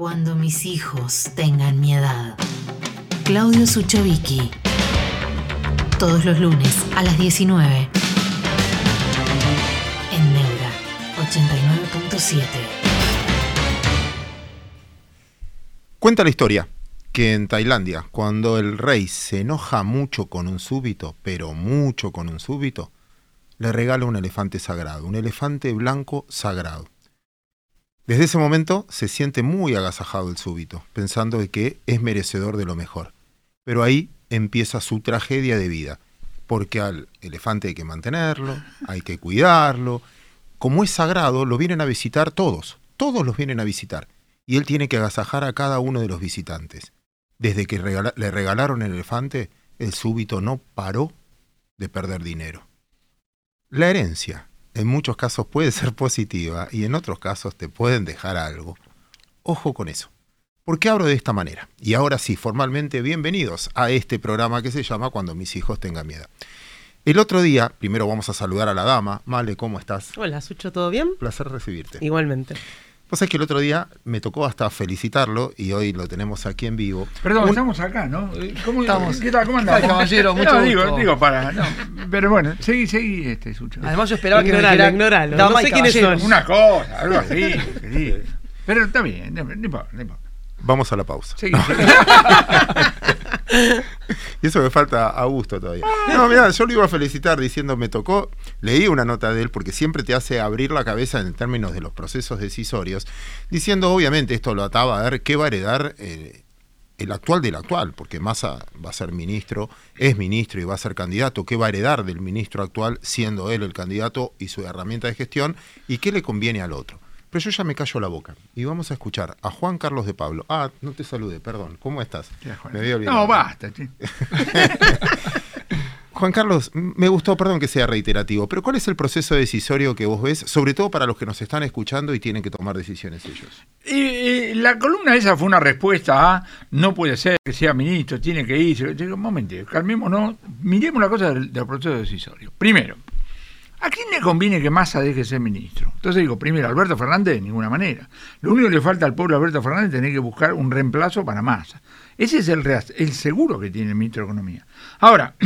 Cuando mis hijos tengan mi edad. Claudio Suchovicki. Todos los lunes a las 19. En Neura 89.7. Cuenta la historia que en Tailandia, cuando el rey se enoja mucho con un súbito, pero mucho con un súbito, le regala un elefante sagrado, un elefante blanco sagrado. Desde ese momento se siente muy agasajado el súbito, pensando de que es merecedor de lo mejor. Pero ahí empieza su tragedia de vida, porque al elefante hay que mantenerlo, hay que cuidarlo. Como es sagrado, lo vienen a visitar todos, todos los vienen a visitar, y él tiene que agasajar a cada uno de los visitantes. Desde que le regalaron el elefante, el súbito no paró de perder dinero. La herencia en muchos casos puede ser positiva y en otros casos te pueden dejar algo. Ojo con eso. ¿Por qué abro de esta manera? Y ahora sí, formalmente, bienvenidos a este programa que se llama Cuando mis hijos tengan miedo. El otro día, primero vamos a saludar a la dama. Male, ¿cómo estás? Hola, Sucho, ¿todo bien? Placer recibirte. Igualmente. Vos sabés que el otro día me tocó hasta felicitarlo y hoy lo tenemos aquí en vivo. Perdón, Un- estamos acá, ¿no? Eh, ¿Cómo, Estamos. ¿Qué tal? ¿Cómo andás? Ay, caballero, mucho no, gusto. digo, digo, para, no. Pero bueno, seguí, seguí, este, Sucho. Además yo esperaba que me Ignoralo, No y sé quiénes son. Una cosa, algo así, sí. Pero está bien, no, no importa, no importa. Vamos a la pausa. Y eso me falta a gusto todavía. No, mira, yo lo iba a felicitar diciendo, me tocó, leí una nota de él porque siempre te hace abrir la cabeza en términos de los procesos decisorios, diciendo, obviamente, esto lo ataba a ver qué va a heredar eh, el actual del actual, porque Massa va a ser ministro, es ministro y va a ser candidato, qué va a heredar del ministro actual siendo él el candidato y su herramienta de gestión, y qué le conviene al otro. Pero yo ya me callo la boca y vamos a escuchar a Juan Carlos de Pablo. Ah, no te saludé, perdón. ¿Cómo estás? Ya, Juan. Me había olvidado. No, basta. Juan Carlos, me gustó, perdón que sea reiterativo, pero ¿cuál es el proceso decisorio que vos ves, sobre todo para los que nos están escuchando y tienen que tomar decisiones ellos? La columna esa fue una respuesta a no puede ser que sea ministro, tiene que irse. Yo digo, un momento, calmémonos, miremos la cosa del, del proceso decisorio. Primero, ¿a quién le conviene que Massa deje de ser ministro? Entonces digo, primero, Alberto Fernández de ninguna manera. Lo único que le falta al pueblo Alberto Fernández es tener que buscar un reemplazo para Massa. Ese es el, el seguro que tiene el ministro de Economía. Ahora,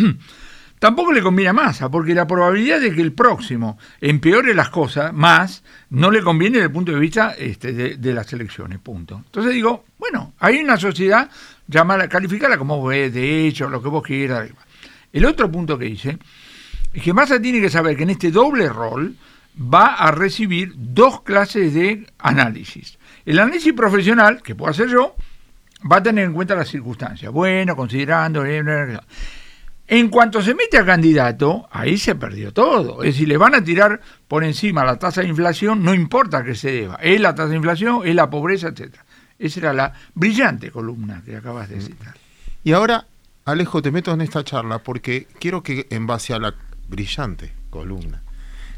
Tampoco le conviene a Massa, porque la probabilidad de que el próximo empeore las cosas más no le conviene desde el punto de vista este, de, las elecciones, punto. Entonces digo, bueno, hay una sociedad, llamada, calificala como vos de hecho, lo que vos quieras. El otro punto que dice es que Massa tiene que saber que en este doble rol va a recibir dos clases de análisis. El análisis profesional, que puedo hacer yo, va a tener en cuenta las circunstancias. Bueno, considerando... eh. En cuanto se mete a candidato, ahí se perdió todo. Es decir, le van a tirar por encima la tasa de inflación, no importa que se deba. Es la tasa de inflación, es la pobreza, etcétera. Esa era la brillante columna que acabas de citar. Y ahora, Alejo, te meto en esta charla porque quiero que en base a la brillante columna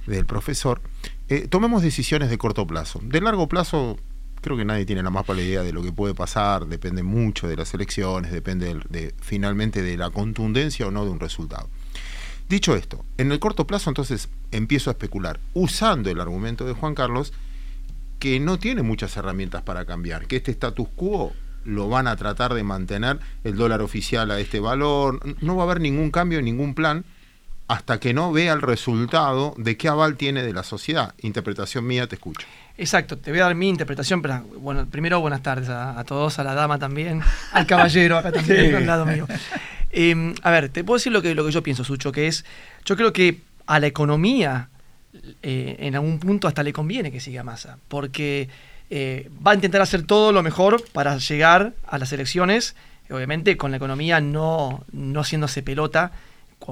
del profesor, eh, tomemos decisiones de corto plazo. De largo plazo, creo que nadie tiene la más pálida idea de lo que puede pasar, depende mucho de las elecciones, depende de, finalmente de la contundencia o no de un resultado. Dicho esto, en el corto plazo entonces empiezo a especular, usando el argumento de Juan Carlos, que no tiene muchas herramientas para cambiar, que este status quo lo van a tratar de mantener el dólar oficial a este valor, no va a haber ningún cambio, ningún plan, hasta que no vea el resultado de qué aval tiene de la sociedad. Interpretación mía, te escucho. Exacto, te voy a dar mi interpretación, pero bueno, primero buenas tardes a, a todos, a la dama también, al caballero acá también, Sí. al lado mío. Eh, a ver, te puedo decir lo que, lo que yo pienso, Sucho, que es, yo creo que a la economía eh, en algún punto hasta le conviene que siga Massa, porque eh, va a intentar hacer todo lo mejor para llegar a las elecciones, obviamente con la economía no, no haciéndose pelota,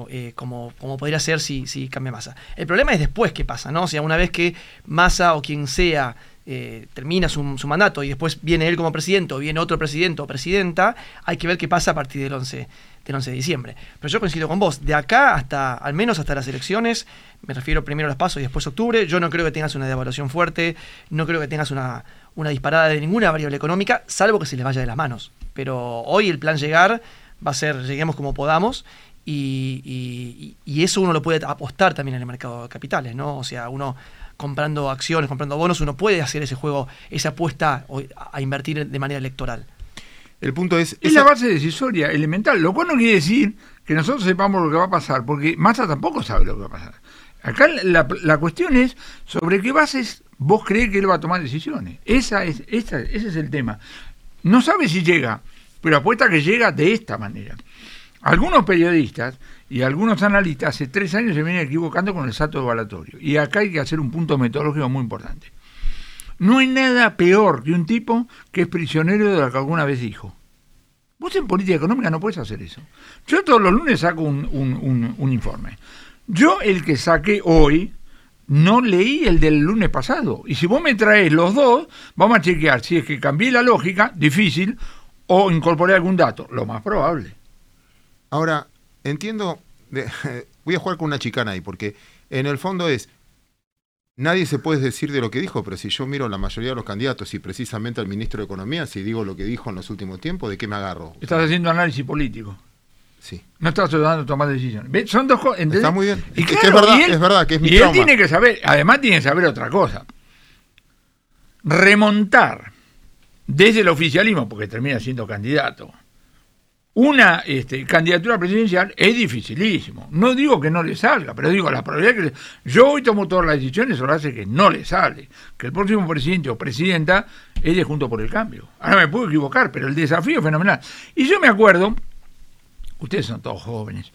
eh, como, como podría ser si, si cambia Massa. El problema es después qué pasa, ¿no? O sea, una vez que Massa o quien sea eh, termina su, su mandato y después viene él como presidente o viene otro presidente o presidenta, hay que ver qué pasa a partir del 11, del 11 de diciembre. Pero yo coincido con vos, de acá hasta, al menos hasta las elecciones, me refiero primero a los pasos y después octubre, yo no creo que tengas una devaluación fuerte, no creo que tengas una, una disparada de ninguna variable económica, salvo que se les vaya de las manos. Pero hoy el plan llegar va a ser, lleguemos como podamos, y, y- y eso uno lo puede apostar también en el mercado de capitales, ¿no? O sea, uno comprando acciones, comprando bonos, uno puede hacer ese juego, esa apuesta a invertir de manera electoral. El punto es... Es esa- la base decisoria elemental, lo cual no quiere decir que nosotros sepamos lo que va a pasar, porque Massa tampoco sabe lo que va a pasar. Acá la, la cuestión es sobre qué bases vos crees que él va a tomar decisiones. Esa es, esa- ese es el tema. No sabe si llega, pero apuesta que llega de esta manera. Algunos periodistas y algunos analistas hace tres años se vienen equivocando con el salto evaluatorio. Y acá hay que hacer un punto metodológico muy importante. No hay nada peor que un tipo que es prisionero de lo que alguna vez dijo. Vos en política económica no puedes hacer eso. Yo todos los lunes saco un- un informe. Yo el que saqué hoy, no leí el del lunes pasado. Y si vos me traes los dos, vamos a chequear si es que cambié la lógica, difícil, o incorporé algún dato, lo más probable. Ahora, entiendo, de- voy a jugar con una chicana ahí, porque en el fondo es, nadie se puede decir de lo que dijo, pero si yo miro la mayoría de los candidatos y precisamente al ministro de Economía, si digo lo que dijo en los últimos tiempos, ¿de qué me agarro? Estás haciendo análisis político. Sí. No estás ayudando a tomar decisiones. ¿Ves? Son dos cosas. Está muy bien. Y Es que claro, es verdad, y él- es verdad, que es mi y él trauma. tiene que saber, además tiene que saber otra cosa. Remontar desde el oficialismo, porque termina siendo candidato, una este, candidatura presidencial es dificilísimo. No digo que no le salga, pero digo, la probabilidad que... Yo hoy tomo todas las decisiones, lo hace que no le sale. Que el próximo presidente o presidenta es Junto por el Cambio. Ahora me puedo equivocar, pero el desafío es fenomenal. Y yo me acuerdo, ustedes son todos jóvenes,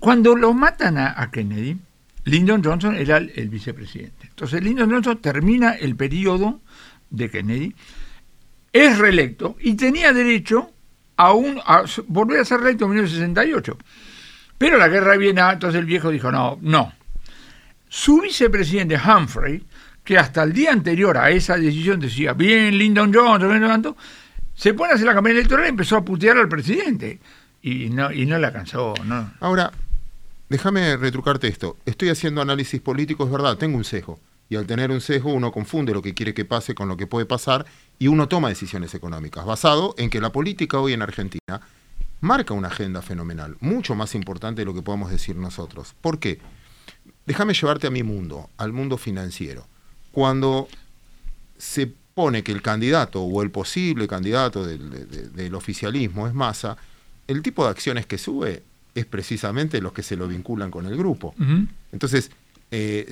cuando lo matan a, Kennedy, Lyndon Johnson era el vicepresidente. Entonces Lyndon Johnson termina el periodo de Kennedy, es reelecto y tenía derecho a, un, a volver a ser reelecto en 1968. Pero la guerra viene, entonces el viejo dijo, no, no. Su vicepresidente Humphrey, que hasta el día anterior a esa decisión decía, bien, Lyndon Johnson, se pone a hacer la campaña electoral y empezó a putear al presidente. Y no, y no le alcanzó, no. Ahora, déjame retrucarte esto. Estoy haciendo análisis político, es verdad, tengo un sesgo. Y al tener un sesgo uno confunde lo que quiere que pase con lo que puede pasar y uno toma decisiones económicas, basado en que la política hoy en Argentina marca una agenda fenomenal, mucho más importante de lo que podemos decir nosotros. ¿Por qué? Déjame llevarte a mi mundo, al mundo financiero. Cuando se pone que el candidato o el posible candidato del, de- de- del oficialismo es masa, el tipo de acciones que sube es precisamente los que se lo vinculan con el grupo. Entonces, eh,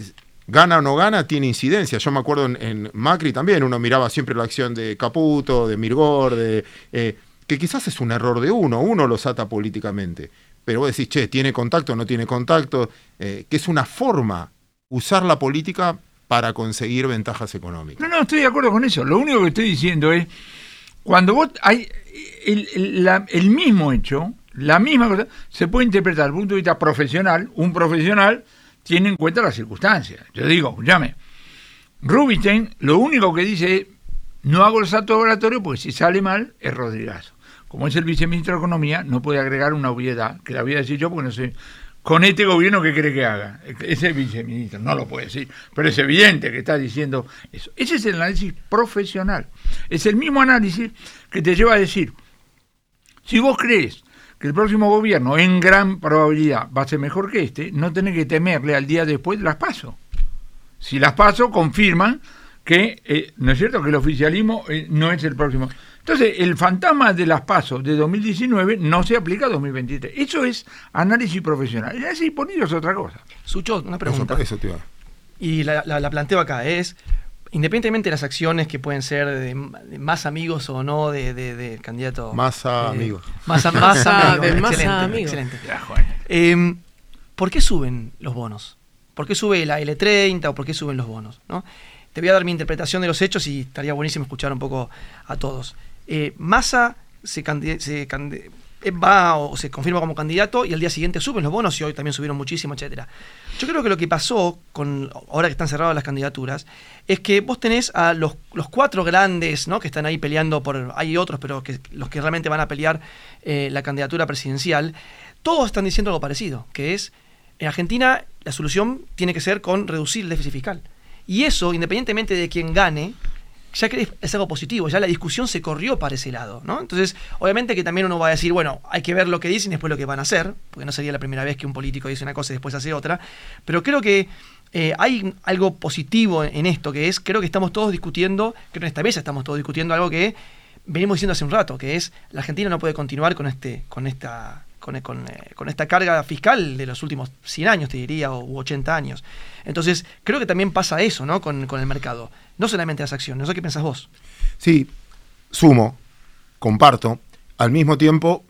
gana o no gana, tiene incidencia. Yo me acuerdo en, Macri también, uno miraba siempre la acción de Caputo, de Mirgor, de, eh, que quizás es un error de uno, uno los ata políticamente. Pero vos decís, che, ¿tiene contacto o no tiene contacto? Eh, que es una forma, usar la política para conseguir ventajas económicas. No, no, estoy de acuerdo con eso. Lo único que estoy diciendo es, cuando vos hay el, el mismo hecho, la misma cosa, se puede interpretar desde el punto de vista profesional. Un profesional tiene en cuenta las circunstancias. Yo digo, llame, Rubinstein lo único que dice es, no hago el salto laboratorio porque si sale mal es Rodrigazo. Como es el viceministro de Economía, no puede agregar una obviedad, que la voy a decir yo porque no sé. Con este gobierno, ¿qué cree que haga? Ese viceministro no lo puede decir, pero es evidente que está diciendo eso. Ese es el análisis profesional. Es el mismo análisis que te lleva a decir, si vos crees que el próximo gobierno en gran probabilidad va a ser mejor que este, no tenés que temerle al día después las paso. Si las paso, confirman que, eh, ¿no es cierto?, que el oficialismo eh, no es el próximo. Entonces, el fantasma de las pasos de 2019 no se aplica a 2023. Eso es análisis profesional. El análisis político es otra cosa. Sucho, una pregunta. eso te iba. Y la, la- la planteo acá, es, independientemente de las acciones que pueden ser de, de más amigos o no de- de- del candidato. Masa eh, amigos. Masa, Masa masa amigo, del masa excelente, excelente. Eh, ¿Por qué suben los bonos? ¿Por qué sube la L30 o por qué suben los bonos? ¿no? Te voy a dar mi interpretación de los hechos y estaría buenísimo escuchar un poco a todos. Eh, Massa se, candi- se va o se confirma como candidato y al día siguiente suben los bonos y hoy también subieron muchísimo, etcétera. Yo creo que lo que pasó con ahora que están cerradas las candidaturas es que vos tenés a los, los cuatro grandes, ¿no? Que están ahí peleando por hay otros, pero que los que realmente van a pelear eh, la candidatura presidencial, todos están diciendo algo parecido, que es en Argentina la solución tiene que ser con reducir el déficit fiscal. Y eso, independientemente de quién gane, ya que es algo positivo, ya la discusión se corrió para ese lado, ¿no? Entonces, obviamente que también uno va a decir, bueno, hay que ver lo que dicen y después lo que van a hacer, porque no sería la primera vez que un político dice una cosa y después hace otra, pero creo que eh, hay algo positivo en esto, que es, creo que estamos todos discutiendo, creo que en esta mesa estamos todos discutiendo algo que venimos diciendo hace un rato, que es, la Argentina no puede continuar con, este, con esta con, con, eh, esta carga fiscal de los últimos 100 años, te diría, o 80 años. Entonces, creo que también pasa eso, ¿no? Con, con el mercado. No solamente las acciones, no sé qué pensás vos. Sí, sumo, comparto. Al mismo tiempo,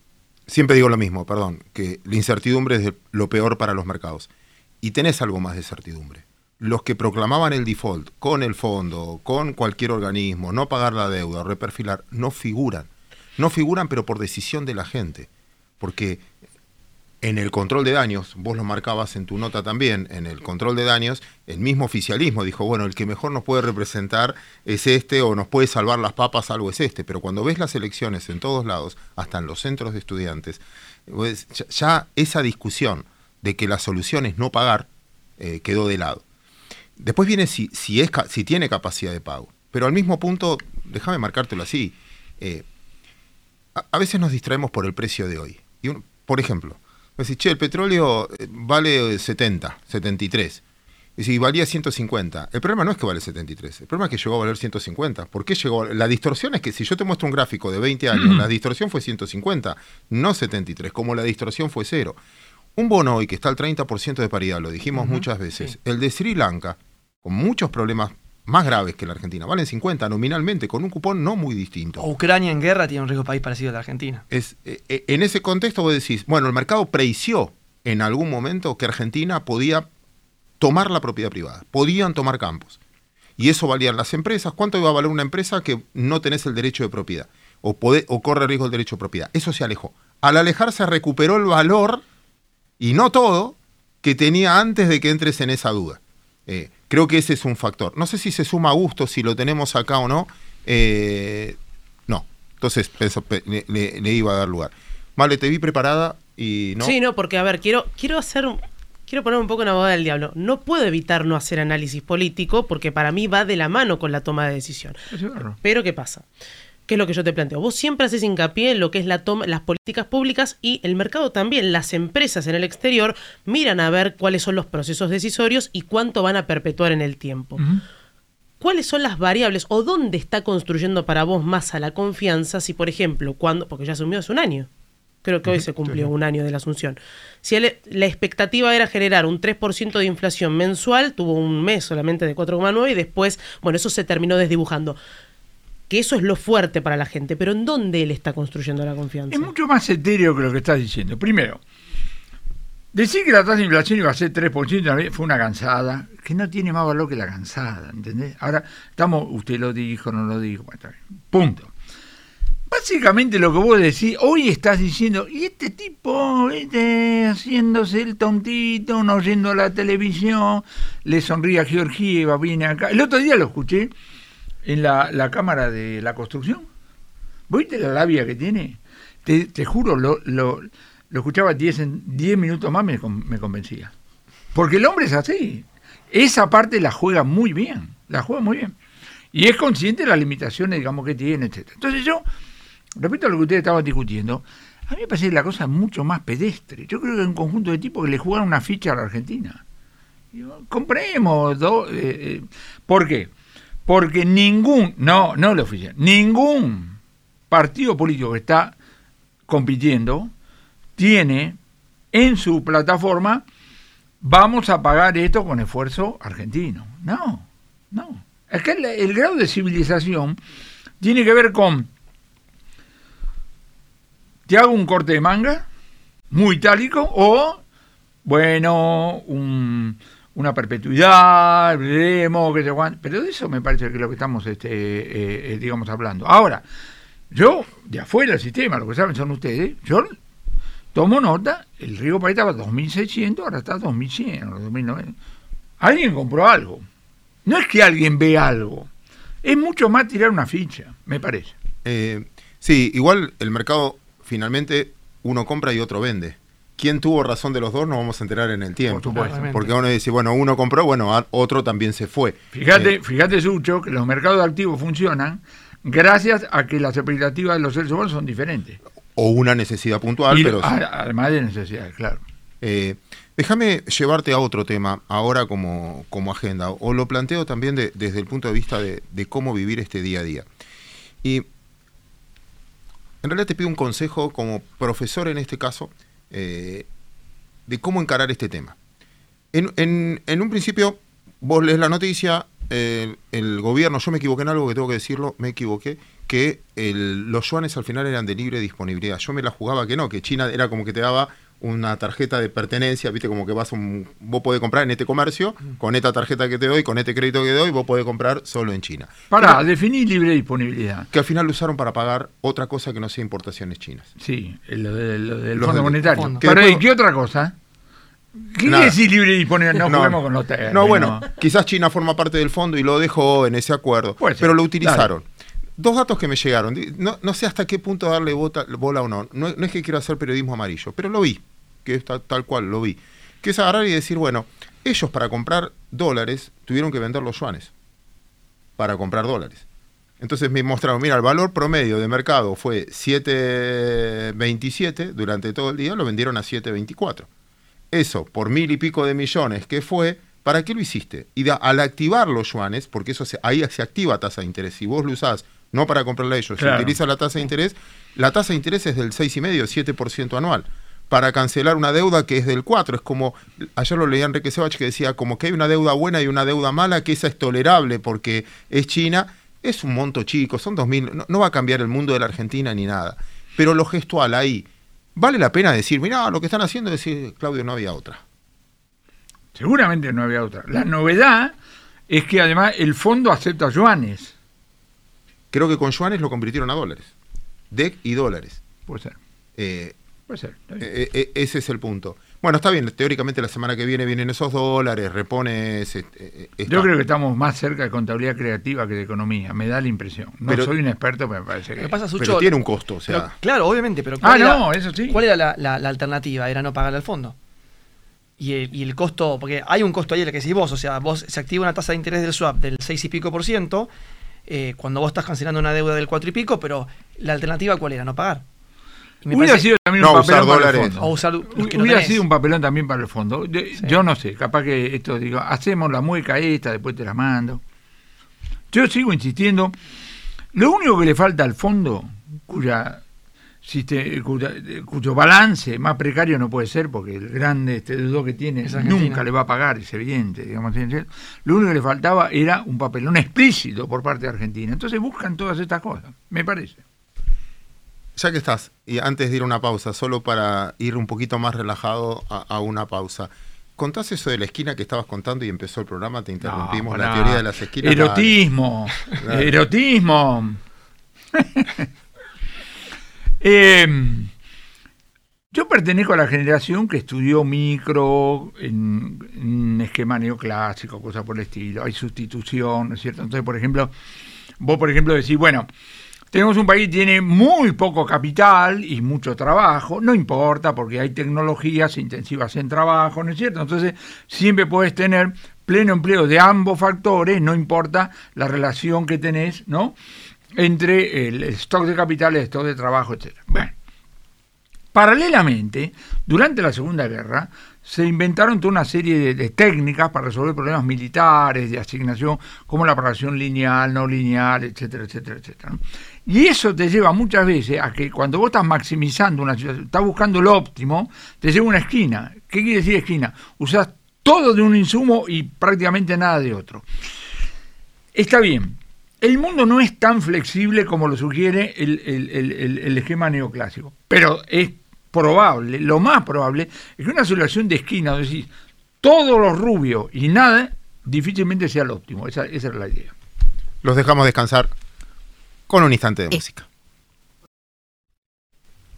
siempre digo lo mismo, perdón, que la incertidumbre es lo peor para los mercados. Y tenés algo más de certidumbre. Los que proclamaban el default con el fondo, con cualquier organismo, no pagar la deuda, reperfilar, no figuran. No figuran, pero por decisión de la gente porque en el control de daños, vos lo marcabas en tu nota también, en el control de daños, el mismo oficialismo dijo, bueno, el que mejor nos puede representar es este o nos puede salvar las papas, algo es este. Pero cuando ves las elecciones en todos lados, hasta en los centros de estudiantes, pues, ya esa discusión de que la solución es no pagar eh, quedó de lado. Después viene si, si, es, si tiene capacidad de pago. Pero al mismo punto, déjame marcártelo así, eh, a veces nos distraemos por el precio de hoy por ejemplo, decís, che, el petróleo eh, vale 70, 73. Y si valía 150. El problema no es que vale 73, el problema es que llegó a valer 150. ¿Por qué llegó? La distorsión es que si yo te muestro un gráfico de 20 años, la distorsión fue 150, no 73, como la distorsión fue cero. Un bono hoy que está al 30% de paridad, lo dijimos muchas veces, el de Sri Lanka, con muchos problemas más graves que la Argentina. Valen 50 nominalmente, con un cupón no muy distinto. Ucrania en guerra tiene un riesgo país parecido a la Argentina. Es, eh, eh, en ese contexto vos decís, bueno, el mercado preició en algún momento que Argentina podía tomar la propiedad privada, podían tomar campos. Y eso valían las empresas. ¿Cuánto iba a valer una empresa que no tenés el derecho de propiedad? O, o corre riesgo el derecho de propiedad. Eso se alejó. Al alejarse recuperó el valor, y no todo, que tenía antes de que entres en esa duda. Eh, Creo que ese es un factor. No sé si se suma a gusto, si lo tenemos acá o no. Eh, no. Entonces le, iba a dar lugar. Vale, te vi preparada y no. Sí, no, porque a ver, quiero, quiero hacer. Quiero poner un poco en la boda del diablo. No puedo evitar no hacer análisis político porque para mí va de la mano con la toma de decisión. Pero ¿qué pasa? ¿Qué es lo que yo te planteo? Vos siempre haces hincapié en lo que es la toma, las políticas públicas y el mercado también. Las empresas en el exterior miran a ver cuáles son los procesos decisorios y cuánto van a perpetuar en el tiempo. ¿Cuáles son las variables o dónde está construyendo para vos más a la confianza si, por ejemplo, cuando, porque ya asumió hace un año, creo que hoy se cumplió un año de la asunción. Si la expectativa era generar un 3% de inflación mensual, tuvo un mes solamente de 4,9 y después, bueno, eso se terminó desdibujando que eso es lo fuerte para la gente, pero ¿en dónde él está construyendo la confianza? Es mucho más etéreo que lo que estás diciendo. Primero, decir que la tasa de inflación iba a ser 3% fue una cansada, que no tiene más valor que la cansada, ¿entendés? Ahora, estamos, usted lo dijo, no lo dijo, punto. Básicamente lo que vos decís, hoy estás diciendo, y este tipo, este, haciéndose el tontito, no oyendo la televisión, le sonríe a Georgieva, viene acá. El otro día lo escuché, en la, Cámara de la Construcción. ¿Viste la labia que tiene? Te, juro, lo, lo, escuchaba 10 diez minutos más, me, me convencía. Porque el hombre es así. Esa parte la juega muy bien, la juega muy bien. Y es consciente de las limitaciones, digamos, que tiene, etc. Entonces yo, respecto a lo que ustedes estaban discutiendo, a mí me parece la cosa mucho más pedestre. Yo creo que hay un conjunto de tipos que le jugaron una ficha a la Argentina. compremos, dos, eh, eh, ¿por qué? Porque ningún, no, no lo oficial, ningún partido político que está compitiendo tiene en su plataforma vamos a pagar esto con esfuerzo argentino. No, no. Es que el, grado de civilización tiene que ver con te hago un corte de manga muy itálico o bueno, un una perpetuidad, veremos, que se Pero de eso me parece que lo que estamos, este, eh, eh, digamos, hablando. Ahora, Yo, de afuera del sistema, lo que saben son ustedes, yo tomo nota, el Río País estaba 2.600, ahora está 2.100, 2.900. Alguien compró algo. No es que alguien ve algo, es mucho más tirar una ficha, me parece. Eh, sí, igual el mercado finalmente uno compra y otro vende. ¿Quién tuvo razón de los dos? Nos vamos a enterar en el tiempo. Por supuesto. Porque uno dice, bueno, uno compró, bueno, otro también se fue. Fíjate, Eh, fíjate, Sucho, que los mercados de activos funcionan gracias a que las expectativas de los seres humanos son diferentes. o una necesidad puntual, Y pero además de necesidades, claro. Eh, déjame llevarte a otro tema ahora como, como agenda, o lo planteo también de- desde el punto de vista de, de cómo vivir este día a día. Y en realidad te pido un consejo como profesor en este caso, eh, de cómo encarar este tema. En, en- un principio, vos lees la noticia, el gobierno, yo me equivoqué en algo que tengo que decirlo, me equivoqué, que los yuanes al final eran de libre disponibilidad. Yo me la jugaba que no, que China era como que te daba una tarjeta de pertenencia, viste, como que vas a un, vos podés comprar en este comercio, con esta tarjeta que te doy, con este crédito que te doy, vos podés comprar solo en China. Para Pero definir libre disponibilidad. que al final lo usaron para pagar otra cosa que no sea importaciones chinas. Sí, lo, de- lo del Los Fondo Monetario. fondo. Pero, después- ¿y qué otra cosa? ¿Qué quiere decir libre disponibilidad? No, juguemos con los términos. No, bueno, quizás China forma parte del fondo y lo dejó en ese acuerdo, pero lo utilizaron. Dos datos que me llegaron, no, no sé hasta qué punto darle bola o no. no, es que quiero hacer periodismo amarillo, pero lo vi, que es tal, cual, lo vi. Que es agarrar y decir, bueno, ellos para comprar dólares tuvieron que vender los yuanes para comprar dólares. Entonces me mostraron, mira, el valor promedio de mercado fue 7.27 durante todo el día, lo vendieron a 7.24 eso por mil y pico de millones que fue, ¿para qué lo hiciste? Y al activar los yuanes, porque eso ahí se activa tasa de interés, si vos lo usás no para comprarle a ellos, Claro. si utilizas la tasa de interés, la tasa de interés es del 6,5, 7% anual. Para cancelar una deuda que es del 4, es como, ayer lo leía Enrique Sebach que decía, como que hay una deuda buena y una deuda mala, que esa es tolerable porque es China, es un monto chico, son 2.000, no, no va a cambiar el mundo de la Argentina ni nada. Pero lo gestual ahí, vale la pena decir, mira, lo que están haciendo es decir, Claudio, no había otra. Seguramente no había otra. La novedad es que además el fondo acepta yuanes. Creo que con yuanes lo convirtieron a dólares. DEC y dólares. Puede ser, Eh, puede ser. eh, eh, ese es el punto. Bueno, está bien, teóricamente la semana que viene vienen esos dólares, repones... eh, eh. Yo creo que estamos más cerca de contabilidad creativa que de economía, me da la impresión. No Pero- soy un experto, pero me parece que... pasa, Sucho, Pero tiene un costo, o sea... pero, claro, obviamente, pero Ah, ¿cuál era, no, eso sí. ¿cuál era la, la- la alternativa? Era no pagarle al fondo. Y el, y el costo, porque hay un costo ahí, el que decís vos, o sea, vos se activa una tasa de interés del swap del 6 y pico por ciento, eh, cuando vos estás cancelando una deuda del 4 y pico, pero la alternativa cuál era, no pagar. Hubiera parece- sido también No, un usar papelón para el fondo. O usar no Hubiera tenés. sido un papelón también para el fondo. Sí. Yo no sé, capaz que esto digo, hacemos la mueca esta, después te la mando. Yo sigo insistiendo. Lo único que le falta al fondo, cuya, cuya- cuyo balance más precario no puede ser, porque el grande este deudor que tiene nunca le va a pagar, es evidente, digamos. Lo único que le faltaba era un papelón explícito por parte de Argentina. Entonces buscan todas estas cosas, me parece. Ya que estás, y antes de ir a una pausa, solo para ir un poquito más relajado a, a una pausa. Contás eso de la esquina que estabas contando y empezó el programa, te interrumpimos, No, la no. teoría de las esquinas. Erotismo, erotismo. Eh, yo pertenezco a la generación que estudió micro en, en esquema neoclásico, cosas por el estilo. Hay sustitución, ¿no es cierto? Entonces, por ejemplo, vos, por ejemplo, decís, bueno, tenemos un país que tiene muy poco capital y mucho trabajo, no importa porque hay tecnologías intensivas en trabajo, ¿no es cierto? Entonces siempre puedes tener pleno empleo de ambos factores, no importa la relación que tenés, ¿no? Entre el stock de capital, el stock de trabajo, etc. Bueno, paralelamente, durante la Segunda Guerra, se inventaron toda una serie de, de técnicas para resolver problemas militares, de asignación, como la programación lineal, no lineal, etcétera, etcétera, etcétera. Y eso te lleva muchas veces a que cuando vos estás maximizando una situación, estás buscando lo óptimo, te lleva una esquina. ¿Qué quiere decir esquina? Usás todo de un insumo y prácticamente nada de otro. Está bien. El mundo no es tan flexible como lo sugiere el, el- el- el- el esquema neoclásico, pero es probable, lo más probable, es que una solución de esquina, es decir, todos los rubios y nada, difícilmente sea lo óptimo. Esa, esa era la idea. Los dejamos descansar con un instante de música.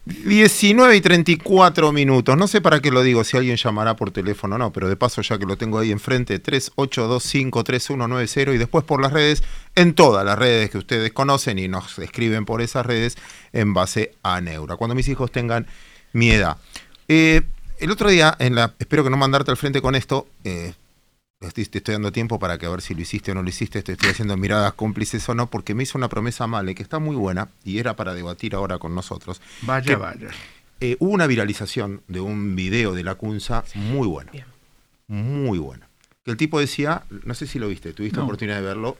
19 y 34 minutos. No sé para qué lo digo, si alguien llamará por teléfono o no, pero de paso ya que lo tengo ahí enfrente, 38253190 y después por las redes, en todas las redes que ustedes conocen y nos escriben por esas redes en base a Neura. Cuando mis hijos tengan mi edad. Eh, el otro día, en la, espero que no mandarte al frente con esto, eh, te estoy dando tiempo para que a ver si lo hiciste o no lo hiciste, te estoy haciendo miradas cómplices o no, porque me hizo una promesa Male que está muy buena y era para debatir ahora con nosotros. Vaya, vaya. Eh, hubo una viralización de un video de la Cunza muy buena. Muy buena. Que el tipo decía, no sé si lo viste, tuviste No. oportunidad de verlo,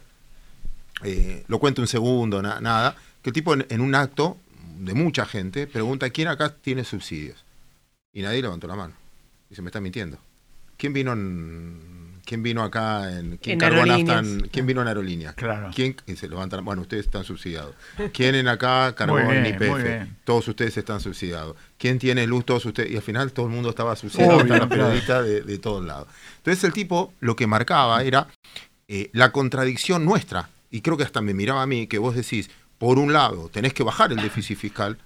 eh, lo cuento un segundo, na- nada, que el tipo en, en un acto de mucha gente pregunta, ¿quién acá tiene subsidios? Y nadie levantó la mano. Y se me está mintiendo. ¿Quién vino en... ¿Quién vino acá en... ¿Quién En cargó nafta aerolíneas. en- ¿Quién vino en aerolíneas? Claro. ¿Quién y se levantan? Bueno, ustedes están subsidiados. ¿Quién en acá cargó en bien, muy IPF? Todos ustedes están subsidiados. ¿Quién tiene luz? Todos ustedes. Y al final todo el mundo estaba subsidiado. Obvio, Están claro. de, de todos lados. Entonces el tipo lo que marcaba era eh, la contradicción nuestra. Y creo que hasta me miraba a mí que vos decís, por un lado, tenés que bajar el déficit fiscal,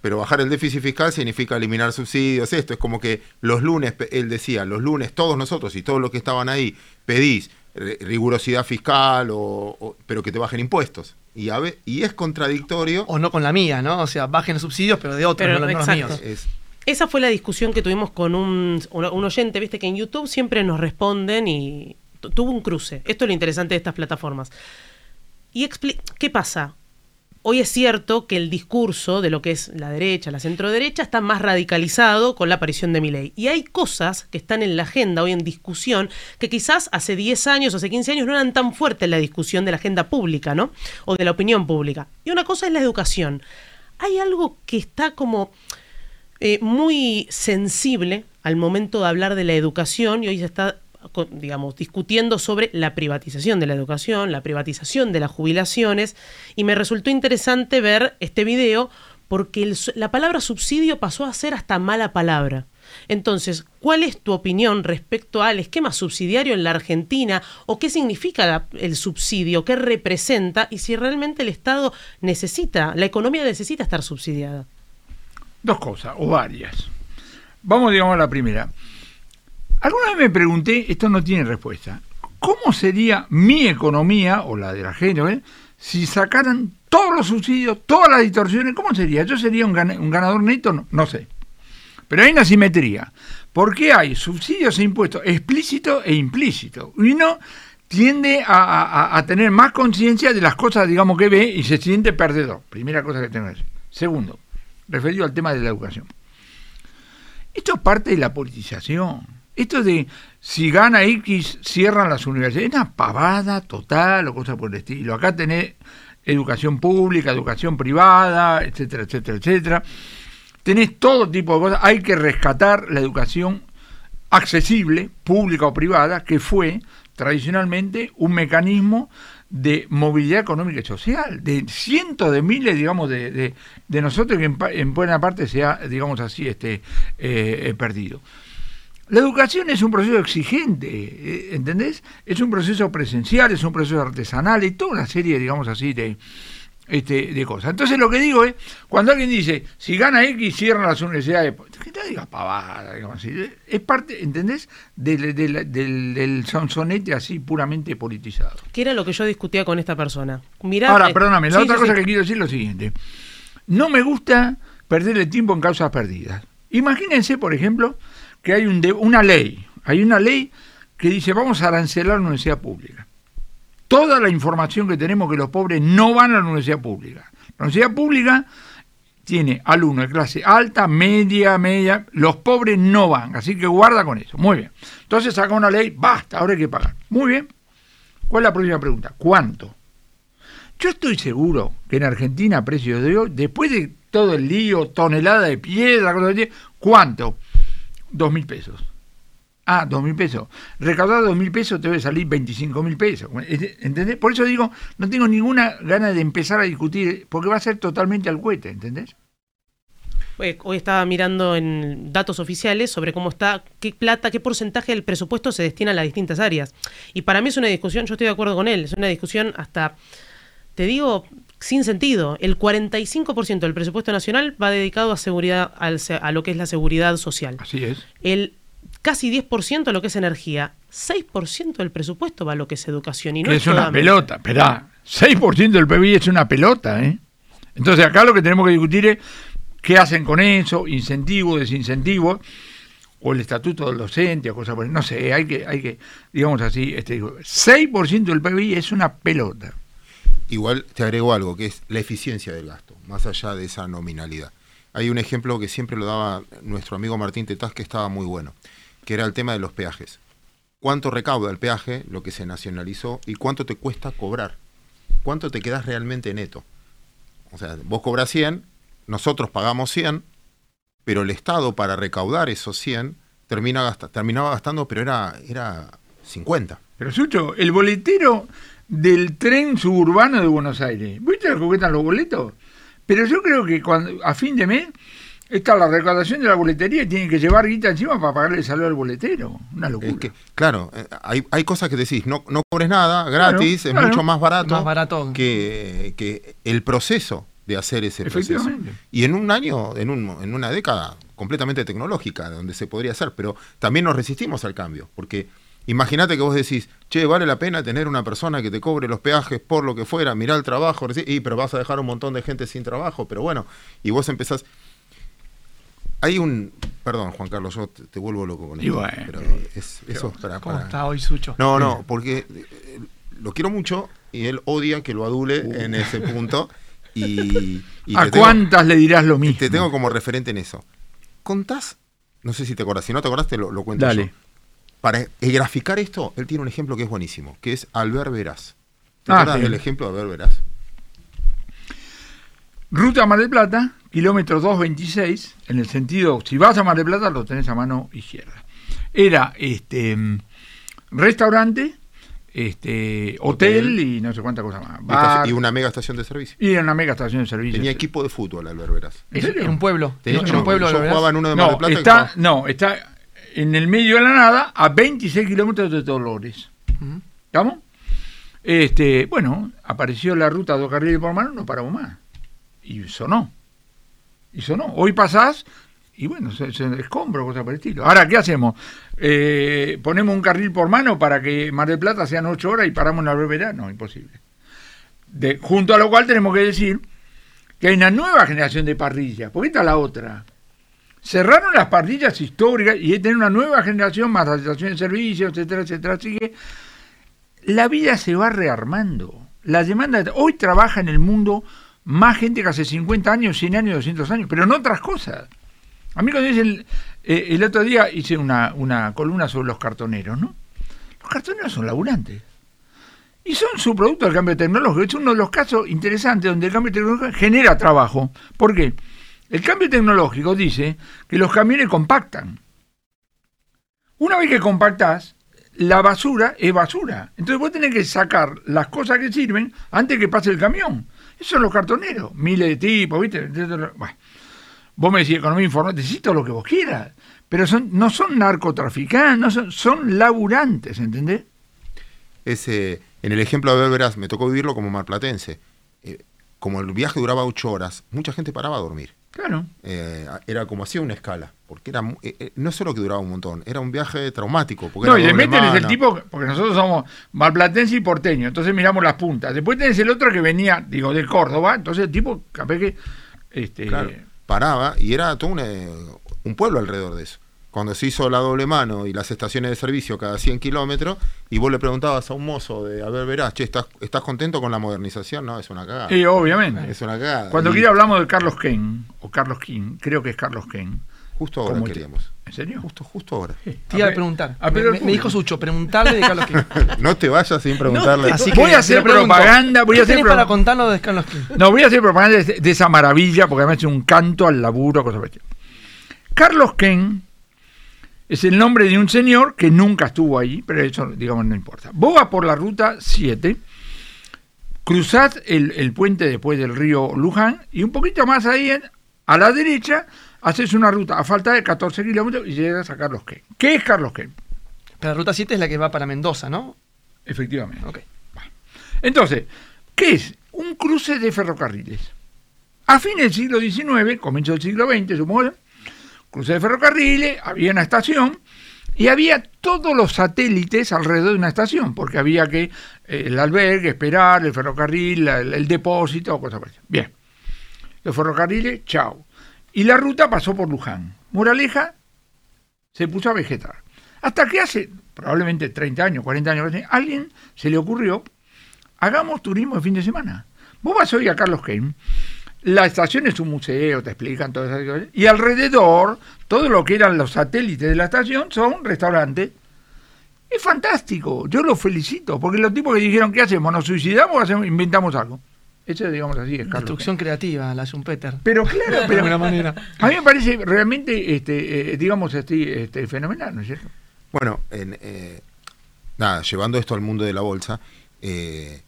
pero bajar el déficit fiscal significa eliminar subsidios, esto es como que los lunes, él decía, los lunes todos nosotros y todos los que estaban ahí pedís rigurosidad fiscal, o, o- pero que te bajen impuestos. Y, a ve- y es contradictorio. O no con la mía, ¿no? O sea, bajen los subsidios, pero de otros, Pero, no, no los míos. Es, Esa fue la discusión que tuvimos con un, un- oyente, viste que en YouTube siempre nos responden y tu- tuvo un cruce. Esto es lo interesante de estas plataformas. Y ¿qué pasa? Hoy es cierto que el discurso de lo que es la derecha, la centroderecha, está más radicalizado con la aparición de Milei. Y hay cosas que están en la agenda hoy en discusión que quizás hace 10 años hace 15 años no eran tan fuertes en la discusión de la agenda pública, ¿no? O de la opinión pública. Y una cosa es la educación. Hay algo que está como eh, muy sensible al momento de hablar de la educación y hoy se está, digamos, discutiendo sobre la privatización de la educación, la privatización de las jubilaciones y me resultó interesante ver este video porque la palabra subsidio pasó a ser hasta mala palabra. Entonces, ¿cuál es tu opinión respecto al esquema subsidiario en la Argentina o qué significa el subsidio, qué representa y si realmente el Estado necesita, la economía necesita estar subsidiada? Dos cosas, o varias. Vamos, digamos, a la primera. Alguna vez me pregunté, esto no tiene respuesta, ¿cómo sería mi economía, o la de la gente, ¿eh? si sacaran todos los subsidios, todas las distorsiones? ¿Cómo sería? ¿Yo sería un, gana- un ganador neto? No, sé. Pero hay una simetría. ¿Por qué hay subsidios e impuestos explícitos e implícitos? Uno tiende a, a- a tener más conciencia de las cosas, digamos, que ve y se siente perdedor. Primera cosa que tengo que decir. Segundo, referido al tema de la educación. Esto es parte de la politización. Esto de si gana X, cierran las universidades. Es una pavada total o cosas por el estilo. Acá tenés educación pública, educación privada, etcétera, etcétera, etcétera. Tenés todo tipo de cosas. Hay que rescatar la educación accesible, pública o privada, que fue tradicionalmente un mecanismo de movilidad económica y social, de cientos de miles, digamos, de, de- de nosotros que en, en buena parte se ha, digamos así, este, eh, eh, perdido. La educación es un proceso exigente, eh, ¿entendés? Es un proceso presencial, es un proceso artesanal y toda una serie, digamos así, de, este, de cosas. Entonces lo que digo es, cuando alguien dice, si gana X, cierran las universidades, que no digas pavada, digamos así, es parte, ¿entendés? Del, del, del, del sonsonete así puramente politizado. que era lo que yo discutía con esta persona. Mirá, Ahora, eh, perdóname, la sí, otra sí, cosa sí. que quiero decir es lo siguiente. No me gusta perder el tiempo en causas perdidas. Imagínense, por ejemplo, que hay un de- una ley, hay una ley que dice vamos a arancelar la universidad pública. Toda la información que tenemos que los pobres no van a la universidad pública. La universidad pública tiene alumnos de clase alta, media, media, los pobres no van, así que guarda con eso. Muy bien. Entonces saca una ley, basta, ahora hay que pagar. Muy bien. ¿Cuál es la próxima pregunta? ¿Cuánto? Yo estoy seguro que en Argentina, a precios de hoy, después de todo el lío, tonelada de piedra, ¿cuánto? Dos mil pesos. Ah, dos mil pesos. Recaudar dos mil pesos te debe salir 25 mil pesos. ¿Entendés? Por eso digo, no tengo ninguna gana de empezar a discutir, porque va a ser totalmente al cohete, ¿entendés? Hoy estaba mirando en datos oficiales sobre cómo está, qué plata, qué porcentaje del presupuesto se destina a las distintas áreas. Y para mí es una discusión, yo estoy de acuerdo con él, es una discusión hasta, te digo, sin sentido. El 45% del presupuesto nacional va dedicado a seguridad, a lo que es la seguridad social. Así es. El casi 10% a lo que es energía. 6% del presupuesto va a lo que es educación. Y no es toda una pelota. Esperá, 6% del PBI es una pelota, ¿eh? Entonces acá lo que tenemos que discutir es qué hacen con eso, incentivo, desincentivo, o el estatuto del docente, o cosas por No sé, hay que, hay que, digamos así, este, digo, 6% del PBI es una pelota. Igual te agrego algo, que es la eficiencia del gasto, más allá de esa nominalidad. Hay un ejemplo que siempre lo daba nuestro amigo Martín Tetaz, que estaba muy bueno, que era el tema de los peajes. ¿Cuánto recauda el peaje, lo que se nacionalizó, y cuánto te cuesta cobrar? ¿Cuánto te quedas realmente neto? O sea, vos cobras 100, nosotros pagamos 100, pero el Estado para recaudar esos 100 termina gasta- terminaba gastando, pero era, era 50. Pero Sucho, el boletero del tren suburbano de Buenos Aires, ¿viste lo que cuestan los boletos? Pero yo creo que cuando a fin de mes está la recaudación de la boletería y tienen que llevar guita encima para pagarle el salario al boletero. Una locura. Es que, claro, eh, hay, hay cosas que decís, no, no cobres nada, gratis, es claro. mucho más barato, Más barato. Que, que el proceso de hacer ese proceso. Y en un año, en, un, en una década completamente tecnológica, donde se podría hacer, pero también nos resistimos al cambio, porque imagínate que vos decís, che, vale la pena tener una persona que te cobre los peajes por lo que fuera, mirá el trabajo, y pero vas a dejar un montón de gente sin trabajo, pero bueno, y vos empezás... Hay un... Perdón, Juan Carlos, yo te, te vuelvo loco con esto, bueno, pero es, eso es para, ¿Cómo para- está hoy Sucho? no, no, porque eh, lo quiero mucho y él odia que lo adule en ese punto. Y, y ¿A tengo- cuántas le dirás lo mismo? te tengo como referente en eso. ¿Contás? No sé si te acordás. Si no te acordás, te lo, lo cuento Dale. yo. Para eh, graficar esto, él tiene un ejemplo que es buenísimo, que es Albert. ¿Te Ah, sí. del ejemplo de Albert Veraz? Ruta Mar del Plata, kilómetro 226, en el sentido, si vas a Mar del Plata lo tenés a mano izquierda. Era este mm, restaurante, este hotel, Hotel. y no sé cuánta cosa más. Y Bar, estaci- y una mega estación de servicio. y era una mega estación de servicio. Tenía equipo de fútbol Albert Veraz. ¿En? En un pueblo. Tenía- en un pueblo, yo ¿lo verás? jugaba en uno de Mar del No, Plata. está, no, está en el medio de la nada, a 26 kilómetros de Dolores. ¿Estamos? Este, bueno, apareció la ruta dos carriles por mano, no paramos más. Y sonó. Y sonó. Hoy pasás y bueno, se, se escombro, cosas por el estilo. Ahora, ¿qué hacemos? Eh, ¿Ponemos un carril por mano para que Mar del Plata sean ocho horas y paramos en la brevedad? No, imposible. De, junto a lo cual tenemos que decir que hay una nueva generación de parrillas. Porque esta es la otra. Cerraron las parrillas históricas y hay tener una nueva generación más la estación de servicio, etcétera, etcétera. Así que la vida se va rearmando. La demanda, hoy trabaja en el mundo más gente que hace 50 años, 100 años, 200 años, pero en otras cosas. A mí cuando dicen, eh, el otro día hice una, una columna sobre los cartoneros, ¿no? Los cartoneros son laburantes. Y son su producto del cambio tecnológico. Es uno de los casos interesantes donde el cambio tecnológico genera trabajo. ¿Por qué? El cambio tecnológico dice que los camiones compactan. Una vez que compactás, la basura es basura. Entonces vos tenés que sacar las cosas que sirven antes que pase el camión. Esos son los cartoneros, miles de tipos, ¿viste? Bueno, vos me decís economía informal, todo lo que vos quieras, pero son, no son narcotraficantes, son, laburantes, ¿entendés? Ese, en el ejemplo de Beberas me tocó vivirlo como marplatense. Eh, como el viaje duraba ocho horas, mucha gente paraba a dormir. Claro. Eh, era como hacía una escala, porque era eh, eh, no solo que duraba un montón, era un viaje traumático. Porque No, y después doble tenés el tipo, porque nosotros somos malplatense y porteño, entonces miramos las puntas. Después tenés el otro que venía, digo, de Córdoba, entonces el tipo, capaz que. Este, Claro, paraba y era todo un, eh, un pueblo alrededor de eso. Cuando se hizo la doble mano y las estaciones de servicio cada 100 kilómetros, y vos le preguntabas a un mozo de, a ver, verás, che, ¿estás, ¿estás contento con la modernización? No, es una cagada. y obviamente. Es una cagada. Cuando Y quiera hablamos de Carlos Ken, o Carlos King, creo que es Carlos Ken. Justo ahora queríamos. ¿En serio? Justo, justo ahora. Te iba A preguntar. a me, dijo Sucho, preguntarle de Carlos King. No te vayas sin preguntarle. Así Voy a hacer propaganda, voy a ¿qué hacer para contarnos de Carlos King? No, voy a hacer propaganda de, de esa maravilla, porque además es un canto al laburo, estilo. Carlos Ken es el nombre de un señor que nunca estuvo ahí, pero eso, digamos, no importa. Vos vas por la ruta 7, cruzás el, el puente después del río Luján, y un poquito más ahí, a la derecha, haces una ruta a falta de 14 kilómetros y llegas a Carlos Ken. ¿Qué es Carlos Ken? Pero la ruta 7 es la que va para Mendoza, ¿no? Efectivamente. Ok. Entonces, que es un cruce de ferrocarriles. A fines del siglo XIX, comienzo del siglo XX, supongo, cruce de ferrocarriles, había una estación y había todos los satélites alrededor de una estación, porque había que eh, el albergue, esperar, el ferrocarril, el, depósito, cosas por Bien, los ferrocarriles, chao. Y la ruta pasó por Luján. Moraleja se puso a vegetar. Hasta que hace probablemente 30 años, 40 años, alguien se le ocurrió, hagamos turismo de fin de semana. Vos vas hoy a Carlos Kane, la estación es un museo, te explican todas esas cosas, y alrededor, todo lo que eran los satélites de la estación son restaurantes. Es fantástico, yo los felicito, porque los tipos que dijeron, ¿qué hacemos? ¿Nos suicidamos o hacemos, inventamos algo? Eso, digamos así, es Carlos creativa, la Schumpeter. Pero claro, de pero alguna manera. a mí me parece realmente, este, eh, digamos, este, este, fenomenal, ¿no es cierto? Bueno, en, eh, nada, llevando esto al mundo de la bolsa, eh,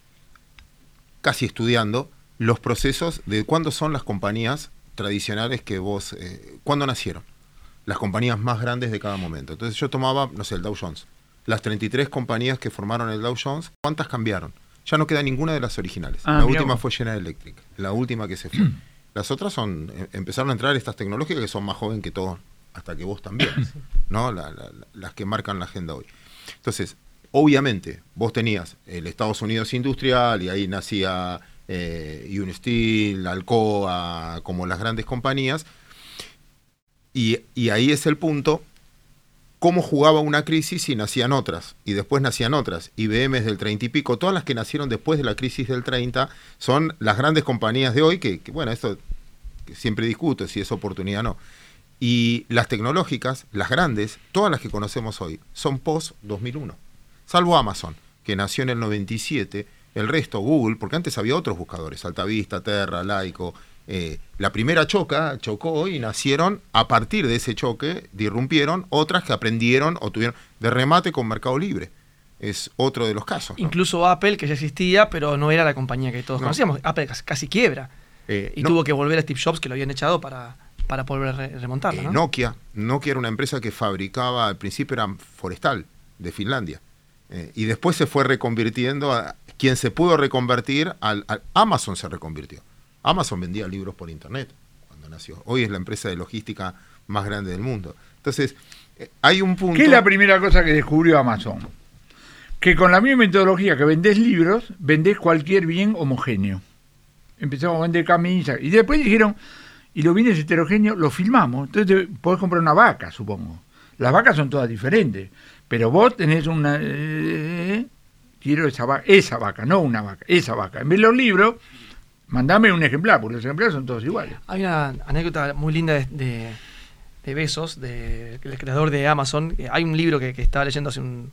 casi estudiando los procesos de cuándo son las compañías tradicionales que vos, eh, cuándo nacieron, las compañías más grandes de cada momento. Entonces yo tomaba, no sé, el Dow Jones, las 33 compañías que formaron el Dow Jones, ¿cuántas cambiaron? Ya no queda ninguna de las originales. Ah, la última vos. fue General Electric, la última que se fue. Las otras son, eh, empezaron a entrar estas tecnológicas que son más jóvenes que todos, hasta que vos también, ¿no? La- la- la- las que marcan la agenda hoy. Entonces, obviamente, vos tenías el Estados Unidos industrial y ahí nacía eh, Alcoa, como las grandes compañías. Y, ahí es el punto, cómo jugaba una crisis y nacían otras, y después nacían otras. IBM del 30 y pico, todas las que nacieron después de la crisis del 30 son las grandes compañías de hoy, que, que, bueno, esto siempre discuto si es oportunidad o no. Y las tecnológicas, las grandes, todas las que conocemos hoy, son post-2001. Salvo Amazon, que nació en el 97, el resto, Google, porque antes había otros buscadores, Altavista, Terra, Laico. eh, la primera choca chocó y nacieron, a partir de ese choque, dirrumpieron otras que aprendieron o tuvieron de remate con Mercado Libre. Es otro de los casos. ¿no? Incluso Apple, que ya existía, pero no era la compañía que todos No. conocíamos. Apple casi, quiebra. Eh, Y no- tuvo que volver a Steve Jobs, que lo habían echado para, para poder re- remontarla. Eh, ¿no? Nokia, Nokia era una empresa que fabricaba, al principio era forestal, de Finlandia. Eh, y después se fue reconvirtiendo a quien se pudo reconvertir al, al- Amazon se reconvirtió. Amazon vendía libros por internet cuando nació. Hoy es la empresa de logística más grande del mundo. Entonces, eh, hay un punto. ¿Qué es la primera cosa que descubrió Amazon? Que con la misma metodología que vendés libros, vendés cualquier bien homogéneo. Empezamos a vender camisas. Y después dijeron, y los bienes heterogéneos los filmamos. Entonces podés comprar una vaca, supongo. Las vacas son todas diferentes. Pero vos tenés una... eh, quiero esa vaca, esa vaca, no una vaca, esa vaca. En vez de los libros, mandame un ejemplar, porque los ejemplares son todos iguales. Hay una anécdota muy linda de, de, de Bezos, de- el creador de Amazon. Eh, Hay un libro que, que estaba leyendo hace un,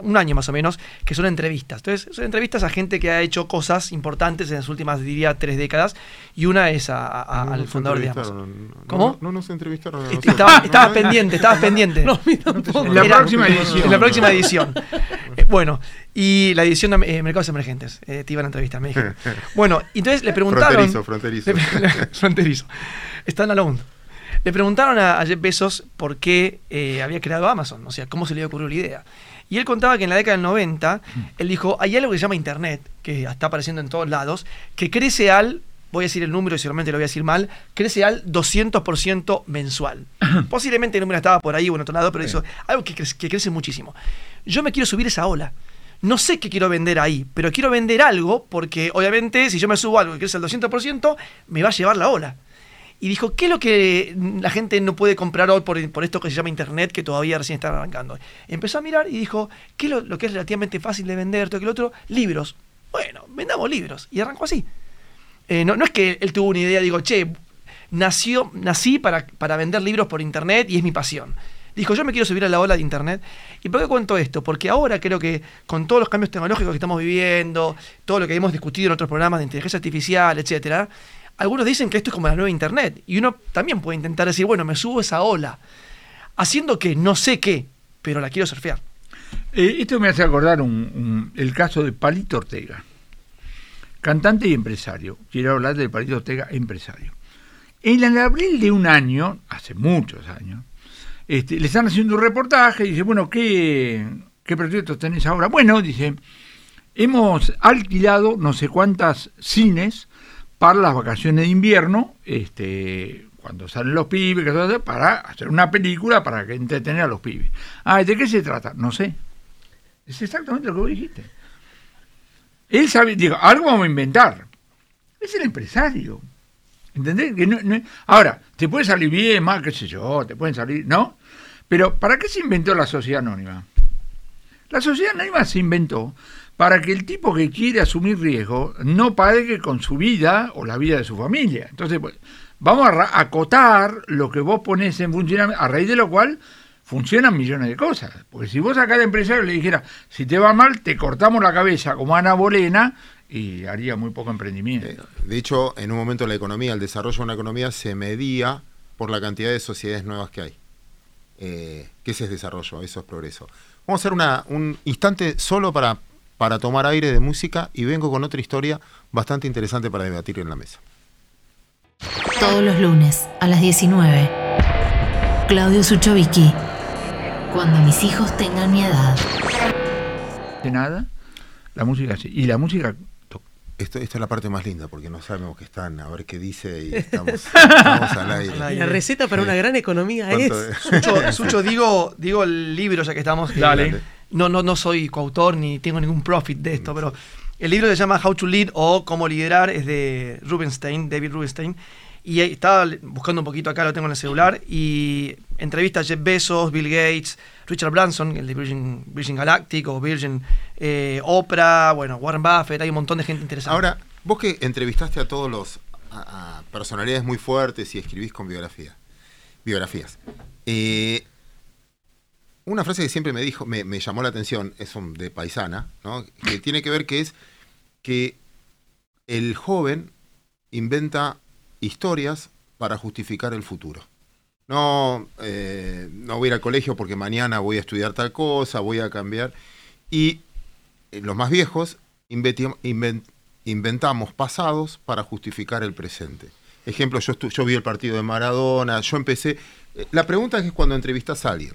un año más o menos, que son entrevistas. Entonces, son entrevistas a gente que ha hecho cosas importantes en las últimas, diría, tres décadas, y una es a- a- No al fundador de Amazon. no- ¿Cómo? No, nos entrevistaron. a Est- nosotros. Estaba, No, estabas no, pendiente, estabas pendiente. En la Era- próxima edición. En la próxima edición. Eh, bueno, y la edición de eh, Mercados Emergentes. eh, te iban a entrevistar, me dijeron. Bueno, y entonces le preguntaron. Fronterizo, fronterizo. Le- fronterizo. Están alone. Le preguntaron a, a Jeff Bezos por qué eh, había creado Amazon, o sea, cómo se le ocurrió la idea. Y él contaba que en la década del 90, él dijo, hay algo que se llama Internet, que está apareciendo en todos lados, que crece al, voy a decir el número y seguramente lo voy a decir mal, crece al 200% mensual. Posiblemente el número estaba por ahí o en otro lado, pero Sí. eso, algo que crece, que crece muchísimo. Yo me quiero subir esa ola. No sé qué quiero vender ahí, pero quiero vender algo porque obviamente si yo me subo a algo que crece al 200%, me va a llevar la ola. Y dijo, ¿qué es lo que la gente no puede comprar hoy por, por esto que se llama Internet, que todavía recién está arrancando? Empezó a mirar y dijo, ¿qué es lo, lo que es relativamente fácil de vender, todo que lo otro? Libros. Bueno, vendamos libros. Y arrancó así. Eh, no, no es que él tuvo una idea, digo, che, nació, nací para, para vender libros por Internet y es mi pasión. Dijo, yo me quiero subir a la ola de Internet. ¿Y por qué cuento esto? Porque ahora creo que con todos los cambios tecnológicos que estamos viviendo, todo lo que hemos discutido en otros programas de inteligencia artificial, etcétera, algunos dicen que esto es como la nueva Internet. Y uno también puede intentar decir, bueno, me subo esa ola. Haciendo que no sé qué, pero la quiero surfear. Eh, esto me hace acordar un- un- el caso de Palito Ortega, cantante y empresario. Quiero hablar de Palito Ortega, empresario. En el abril de un año, hace muchos años, este, le están haciendo un reportaje y dice, bueno, ¿qué, qué proyectos tenés ahora? Bueno, dice, hemos alquilado no sé cuántas cines para las vacaciones de invierno, este, cuando salen los pibes, para hacer una película para que entretener a los pibes. Ah, ¿de qué se trata? No sé. Es exactamente lo que vos dijiste. Él sabe, digo, algo vamos a inventar. Es el empresario. ¿Entendés? ahora, te puede salir bien, mal, qué sé yo, te pueden salir, ¿no? Pero ¿para qué se inventó la sociedad anónima? La sociedad anónima se inventó para que el tipo que quiere asumir riesgo no pague con su vida o la vida de su familia. Entonces, pues, vamos a acotar lo que vos pones en funcionamiento, a raíz de lo cual funcionan millones de cosas. Porque si vos a cada empresario le dijera, si te va mal, te cortamos la cabeza como Ana Bolena, y haría muy poco emprendimiento. Eh, de hecho, en un momento la economía, el desarrollo de una economía se medía por la cantidad de sociedades nuevas que hay. Eh, que ese es desarrollo, eso es progreso. Vamos a hacer una, un instante solo para, para tomar aire de música y vengo con otra historia bastante interesante para debatir en la mesa. Todos los lunes a las 19. Claudio Suchovicki. Cuando mis hijos tengan mi edad. De nada, la música sí. Y la música esto, esta es la parte más linda porque no sabemos qué están, a ver qué dice y estamos, al aire. La receta para una gran economía es. Sucho, digo, digo el libro ya que estamos. Dale. No, no, no soy coautor ni tengo ningún profit de esto, pero el libro se llama How to Lead o Cómo liderar, es de Rubenstein, David Rubenstein. Y estaba buscando un poquito acá, lo tengo en el celular, y entrevista a Jeff Bezos, Bill Gates, Richard Branson, el de Virgin, Galactic o Virgin eh, Oprah, bueno, Warren Buffett, hay un montón de gente interesante. Ahora, vos que entrevistaste a todos los personalidades muy fuertes y escribís con biografía, biografías. Eh, una frase que siempre me dijo, me, llamó la atención, es de paisana, ¿no? que tiene que ver que es que el joven inventa historias para justificar el futuro. No, eh, no voy a ir al colegio porque mañana voy a estudiar tal cosa, voy a cambiar. Y eh, los más viejos inventamos pasados para justificar el presente. Ejemplo, yo, yo vi el partido de Maradona, yo empecé... Eh, la pregunta es cuando entrevistas a alguien,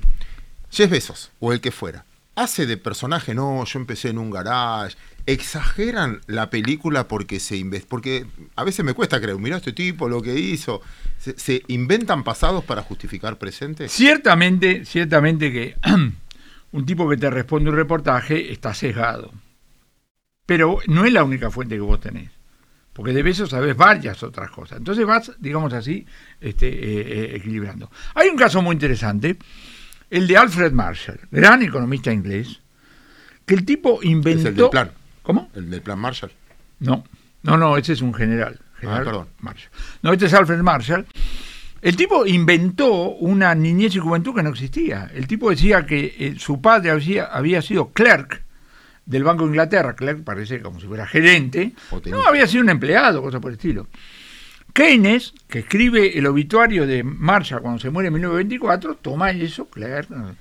Jeff Besos o el que fuera, hace de personaje, no, yo empecé en un garage, exageran la película porque se porque a veces me cuesta creer, mira este tipo lo que hizo, se, inventan pasados para justificar presentes. Ciertamente, ciertamente que un tipo que te responde un reportaje está sesgado. Pero no es la única fuente que vos tenés. Porque de eso sabes varias otras cosas. Entonces vas, digamos así, este, eh, eh, equilibrando. Hay un caso muy interesante el de Alfred Marshall, gran economista inglés, que el tipo inventó... ¿Es el del plan? ¿Cómo? ¿El del plan Marshall? No, no, no, ese es un general. ah, perdón. Marshall. No, este es Alfred Marshall. El tipo inventó una niñez y juventud que no existía. El tipo decía que eh, su padre había, había sido clerk del Banco de Inglaterra, clerk parece como si fuera gerente, no había sido un empleado, cosa por el estilo. Keynes, que escribe el obituario de Marshall cuando se muere en 1924, toma eso, claro.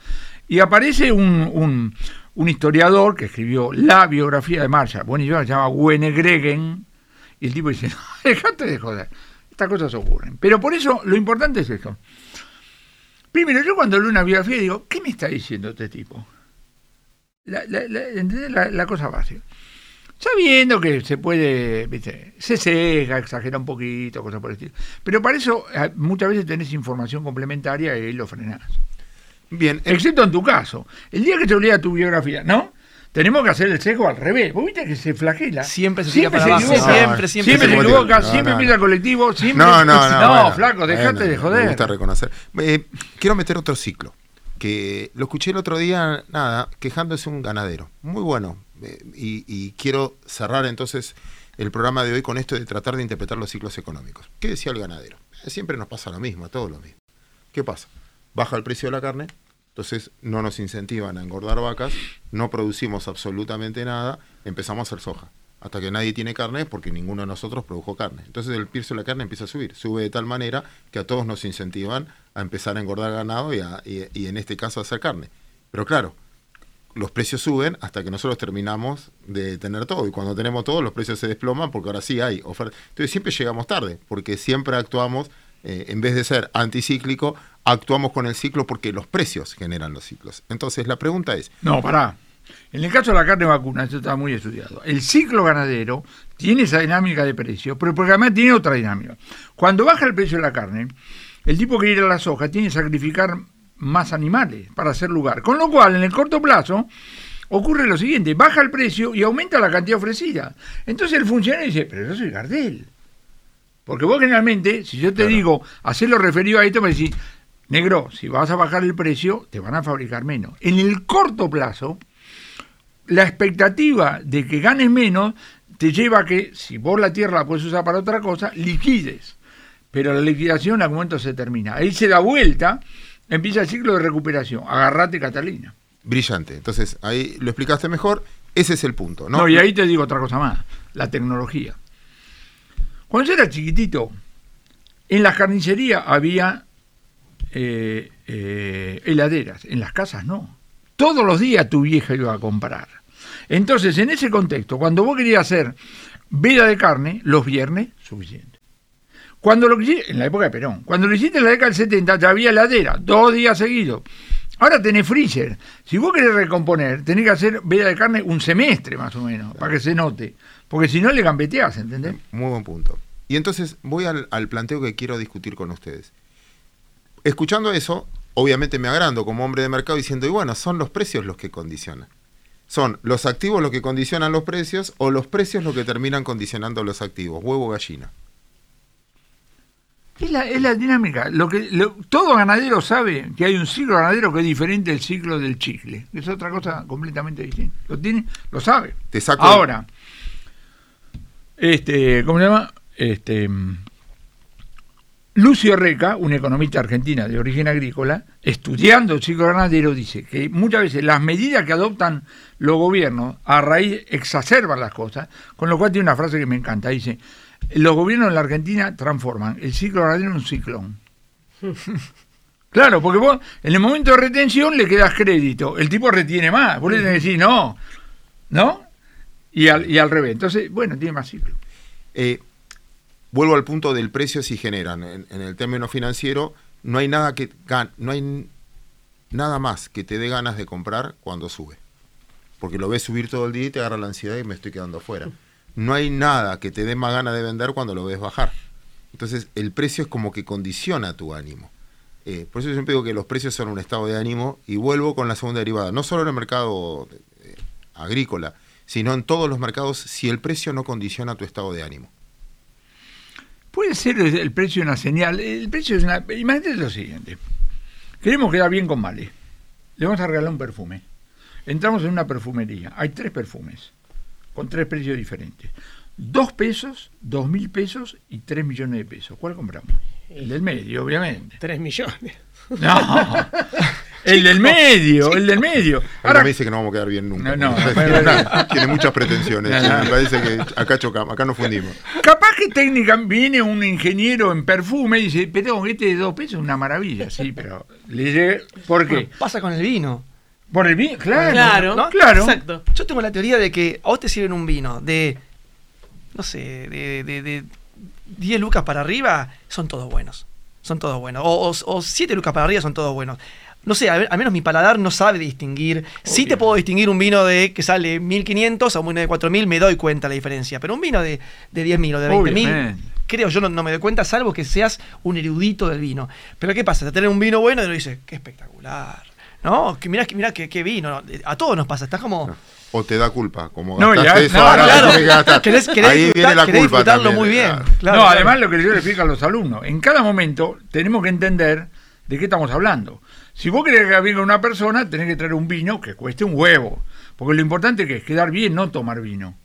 Y aparece un, historiador que escribió la biografía de Marshall, bueno, se llama Wene Gregen, y el tipo dice, no, dejate de joder, estas cosas ocurren. Pero por eso lo importante es esto. Primero, yo cuando leo una biografía digo, ¿qué me está diciendo este tipo? La, la, la cosa básica. Sabiendo que se puede, ¿viste? se seca, exagera un poquito, cosas por el estilo. Pero para eso eh, muchas veces tenés información complementaria y lo frenás. Bien. Excepto en tu caso. El día que te olvida tu biografía, ¿no? Tenemos que hacer el sesgo al revés. ¿Vos viste que se flagela? Siempre se siempre para se equivoca. Siempre, siempre, siempre se, equivoca. siempre empieza el colectivo. Siempre... No, no, no. No, flaco, dejate de joder. Me gusta reconocer. Eh, quiero meter otro ciclo. Que lo escuché el otro día, nada, quejándose un ganadero. Muy bueno, eh, y, quiero cerrar entonces el programa de hoy con esto de tratar de interpretar los ciclos económicos. ¿Qué decía el ganadero? Eh, siempre nos pasa lo mismo, a todos lo mismo. ¿Qué pasa? Baja el precio de la carne, entonces no nos incentivan a engordar vacas, no producimos absolutamente nada, empezamos a hacer soja. Hasta que nadie tiene carne porque ninguno de nosotros produjo carne. Entonces el precio de la carne empieza a subir. Sube de tal manera que a todos nos incentivan a empezar a engordar ganado y, y en este caso a hacer carne. Pero claro, los precios suben hasta que nosotros terminamos de tener todo. Y cuando tenemos todo, los precios se desploman porque ahora sí hay oferta. Entonces siempre llegamos tarde, porque siempre actuamos, eh, en vez de ser anticíclico, actuamos con el ciclo porque los precios generan los ciclos. Entonces la pregunta es... No, pará. En el caso de la carne vacuna, esto está muy estudiado. El ciclo ganadero tiene esa dinámica de precio, pero porque además tiene otra dinámica. Cuando baja el precio de la carne, el tipo que ir a la soja tiene que sacrificar más animales para hacer lugar. Con lo cual, en el corto plazo, ocurre lo siguiente, baja el precio y aumenta la cantidad ofrecida. Entonces el funcionario dice, pero yo soy Gardel. Porque vos generalmente, si yo te digo, hacerlo referido a esto, me decís, negro, si vas a bajar el precio, te van a fabricar menos. En el corto plazo, la expectativa de que ganes menos te lleva a que, si vos la tierra la puedes usar para otra cosa, liquides. Pero la liquidación en algún momento se termina. Ahí se da vuelta, empieza el ciclo de recuperación. Agarrate, Catalina. Brillante. Entonces, ahí lo explicaste mejor. Ese es el punto, ¿no? No, y ahí te digo otra cosa más. La tecnología. Cuando yo era chiquitito, en las carnicerías había eh, eh, heladeras. En las casas no.Dos los días tu vieja iba a comprar. Entonces, en ese contexto, cuando vos querías hacer vida de carne, los viernes, suficiente. Cuando lo en la época de Perón, cuando lo hiciste en la década del 70, ya había heladera, dos días seguidos. Ahora tenés freezer. Si vos querés recomponer, tenés que hacer vida de carne un semestre más o menos, para que se note. Porque si no le gambeteás, ¿entendés? Muy buen punto. Y entonces voy al, al planteo que quiero discutir con ustedes. Escuchando eso, obviamente me agrando como hombre de mercado diciendo, y bueno, son los precios los que condicionan. Son los activos los que condicionan los precios o los precios los que terminan condicionando los activos. Huevo gallina. Es la, es la dinámica. Lo que lo- todo ganadero sabe que hay un ciclo ganadero que es diferente del ciclo del chicle. Es otra cosa completamente distinta. Lo tiene, lo sabe. Te saco Ahora, este, ¿cómo se llama? Este mm, Lucio Reca, un economista argentina de origen agrícola, estudiando el ciclo ganadero, dice que muchas veces las medidas que adoptan los gobiernos a raíz exacerban las cosas, con lo cual tiene una frase que me encanta, dice, los gobiernos en la Argentina transforman el ciclo ganadero en un ciclón. Claro, porque vos en el momento de retención le quedas crédito, el tipo retiene más, vos le tenés que decir no, ¿no? Y al, y al revés. Entonces, bueno, tiene más ciclo. Eh, vuelvo al punto del precio si generan. En, en el término financiero, no hay nada que no hay nada más que te dé ganas de comprar cuando sube. Porque lo ves subir todo el día y te agarra la ansiedad y me estoy quedando fuera. No hay nada que te dé más ganas de vender cuando lo ves bajar. Entonces, el precio es como que condiciona tu ánimo. Eh, por eso yo siempre digo que los precios son un estado de ánimo y vuelvo con la segunda derivada. No solo en el mercado eh, agrícola, sino en todos los mercados si el precio no condiciona tu estado de ánimo. Puede ser el precio una señal. El precio es una. Imagínate lo siguiente. Queremos quedar bien con Male. Le vamos a regalar un perfume. Entramos en una perfumería. Hay tres perfumes. Con tres precios diferentes. Dos pesos, dos mil pesos y tres millones de pesos. ¿Cuál compramos? El del medio, obviamente. Tres millones. No. El del medio, el del medio. Ahora me dice que no vamos a quedar bien nunca. No, no, pero- tiene, tiene muchas pretensiones. No, no. Me parece que acá chocamos, acá nos fundimos. capaz que técnica viene un ingeniero en perfume y dice, pero este de dos pesos es una maravilla. Sí, pero le llega- ¿Por qué? Pasa con el vino. Por el vino, claro. Claro, ¿no? Claro. Exacto. Yo tengo la teoría de que a vos te sirven un vino de, no sé, de, de, de 10 lucas para arriba, son todos buenos. Son todos buenos. O, o, o 7 lucas para arriba son todos buenos. No sé, al, al menos mi paladar no sabe distinguir. Sí te puedo distinguir un vino de que sale 1500 a un vino de 4000, me doy cuenta la diferencia. Pero un vino de, de 10.000 o de 20.000, Obviamente. creo yo no, no me doy cuenta, salvo que seas un erudito del vino. Pero ¿qué pasa? Te tener un vino bueno y uno dice, qué espectacular. ¿No? Que mirá, que mirá qué, qué vino. A todos nos pasa. Estás como. O te da culpa, como No, gastaste ya- eso, no, ahora claro. que gastar. Querés- querés Ahí viene la querés culpa disfrutarlo también. muy bien. claro. Claro, no, claro. además lo que yo le explico a los alumnos, en cada momento tenemos que entender de qué estamos hablando. Si vos querés que venga una persona, tenés que traer un vino que cueste un huevo. Porque lo importante que es quedar bien, no tomar vino.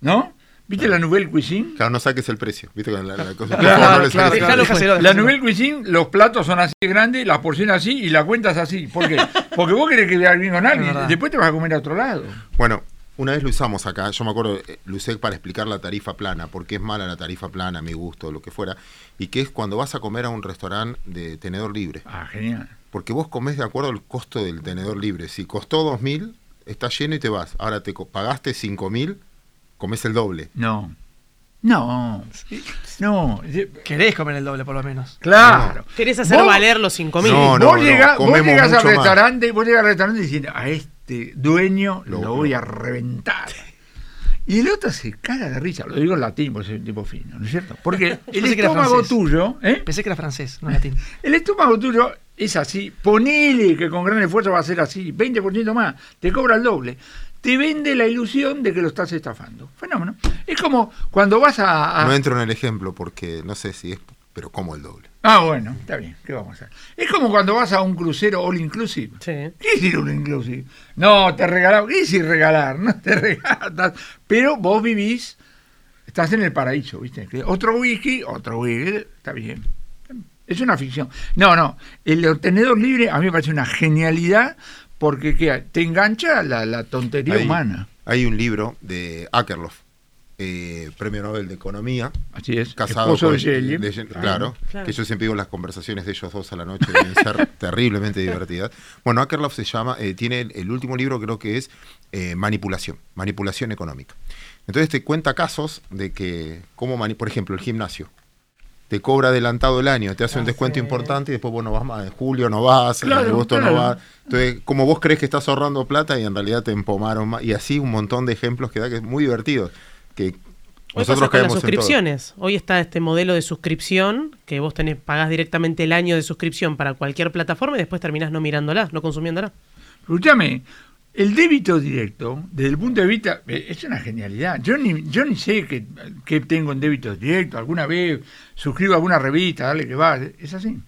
¿No? ¿Viste la Nouvelle Cuisine? Claro, no saques el precio. ¿Viste? Con la, la cosa, Claro, claro. Nouvelle Cuisine, los platos son así de grandes, las porciones así y la cuentas así. ¿Por qué? Porque vos querés quedar bien con alguien, después te vas a comer a otro lado. Bueno, una vez lo usamos acá, yo me acuerdo, eh, lo usé para explicar la tarifa plana, porque es mala la tarifa plana, a mi gusto, lo que fuera, y que es cuando vas a comer a un restaurante de tenedor libre, Ah, genial. porque vos comés de acuerdo al costo del tenedor libre. Si costó 2.000, está lleno y te vas. Ahora te pagaste 5.000, comés el doble. No. No. No. Querés comer el doble por lo menos. Claro. Querés hacer Vos- valer los 5 mil. No, no, vos llegás, vos al más. restaurante, vos llegás al restaurante diciendo, a este dueño lo, Lo- voy a reventar. Y el otro se caga de risa, lo digo en latín porque soy un tipo fino, ¿no es cierto? Porque el estómago tuyo, ¿eh? Pensé que era francés, no latín. El estómago tuyo es así. Ponele que con gran esfuerzo va a ser así. 20% más. Te cobra el doble. Te vende la ilusión de que lo estás estafando. Fenómeno. Es como cuando vas a. a- No entro en el ejemplo porque no sé si es, pero como el doble. Ah, bueno, está bien. ¿Qué vamos a hacer? Es como cuando vas a un crucero all inclusive. Sí. ¿Qué es ir all inclusive? No, te regalamos. ¿Qué es ir regalar? No te regalas. Pero vos vivís. Estás en el paraíso, ¿viste? Que Otro whisky, otro whisky. Está bien. Es una ficción. No, no. El tenedor libre a mí me parece una genialidad porque ¿qué? te engancha la, la tontería Hay- humana. Hay un libro de Akerlof, eh, premio Nobel de Economía, Así es. casado Esposo con de Shelley. de- claro, Claro. que yo siempre digo las conversaciones de ellos dos a la noche deben ser terriblemente divertidas. Bueno, Akerlof se llama, eh, tiene el, el último libro creo que es eh, manipulación, manipulación económica. Entonces te cuenta casos de que, mani- por ejemplo, el gimnasio. Te cobra adelantado el año, te hace un Ah, descuento sí. importante y después vos no vas más. En julio no vas, en agosto claro. no vas. Entonces, como vos crees que estás ahorrando plata y en realidad te empomaron más. Y así un montón de ejemplos que da que es muy divertido. Que Hoy nosotros pasa con las caemos en todo. suscripciones. Hoy está este modelo de suscripción que vos tenés, pagás directamente el año de suscripción para cualquier plataforma y después terminás no mirándola, no consumiéndola. Escúchame, el débito directo, desde el punto de vista, eh, es una genialidad. Yo ni, yo ni sé qué qué tengo en débito directo. Alguna vez suscribo alguna revista, dale que va. Es así.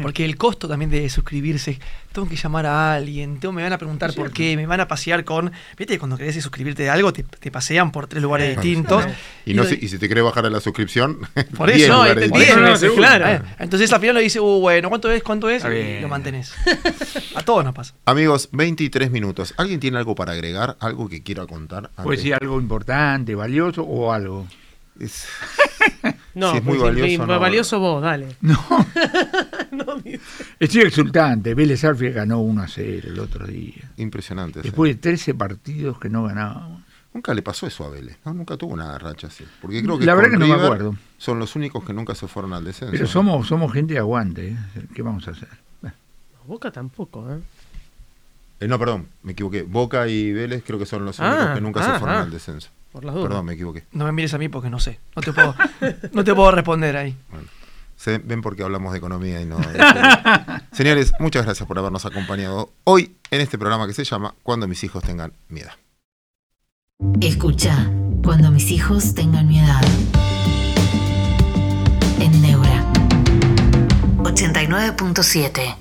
Porque el costo también de suscribirse, tengo que llamar a alguien, tengo, me van a preguntar por cierto. qué, me van a pasear con. Viste, cuando querés suscribirte de algo, te, te pasean por tres lugares distintos. Y, no lo- sé- y si te querés bajar a la suscripción, Por 10 eso, No, por eso, claro. Eh, Entonces al final le dice, uh, bueno, ¿cuánto es? ¿Cuánto es? Y lo mantenés. a todos nos pasa. Amigos, 23 minutos. ¿Alguien tiene algo para agregar? ¿Algo que quiera contar? Puede antes? ser algo importante, valioso o algo. Es- No, Si es muy valioso, no. valioso vos, dale. No, No, estoy exultante. Vélez Arfield ganó 1 a 0 el otro día. impresionante. sí. Después de 13 partidos que no ganábamos. Nunca le pasó eso a Vélez. ¿no? Nunca tuvo una racha así. Porque creo que La verdad que no me acuerdo. Son los únicos que nunca se fueron al descenso. Pero somos, somos gente de aguante. ¿eh? ¿Qué vamos a hacer? Bueno, Boca tampoco, ¿eh? Eh, no, perdón, me equivoqué. Boca y Vélez creo que son los Ah, únicos que nunca ah, se fueron ah. al descenso. Por las dudas. Perdón, me equivoqué. No me mires a mí porque no sé. No te puedo, no te puedo responder ahí. Se ven porque hablamos de economía y no de. Señores, muchas gracias por habernos acompañado hoy en este programa que se llama Cuando mis hijos tengan miedo. Escucha cuando mis hijos tengan mi edad. En Neura 89.7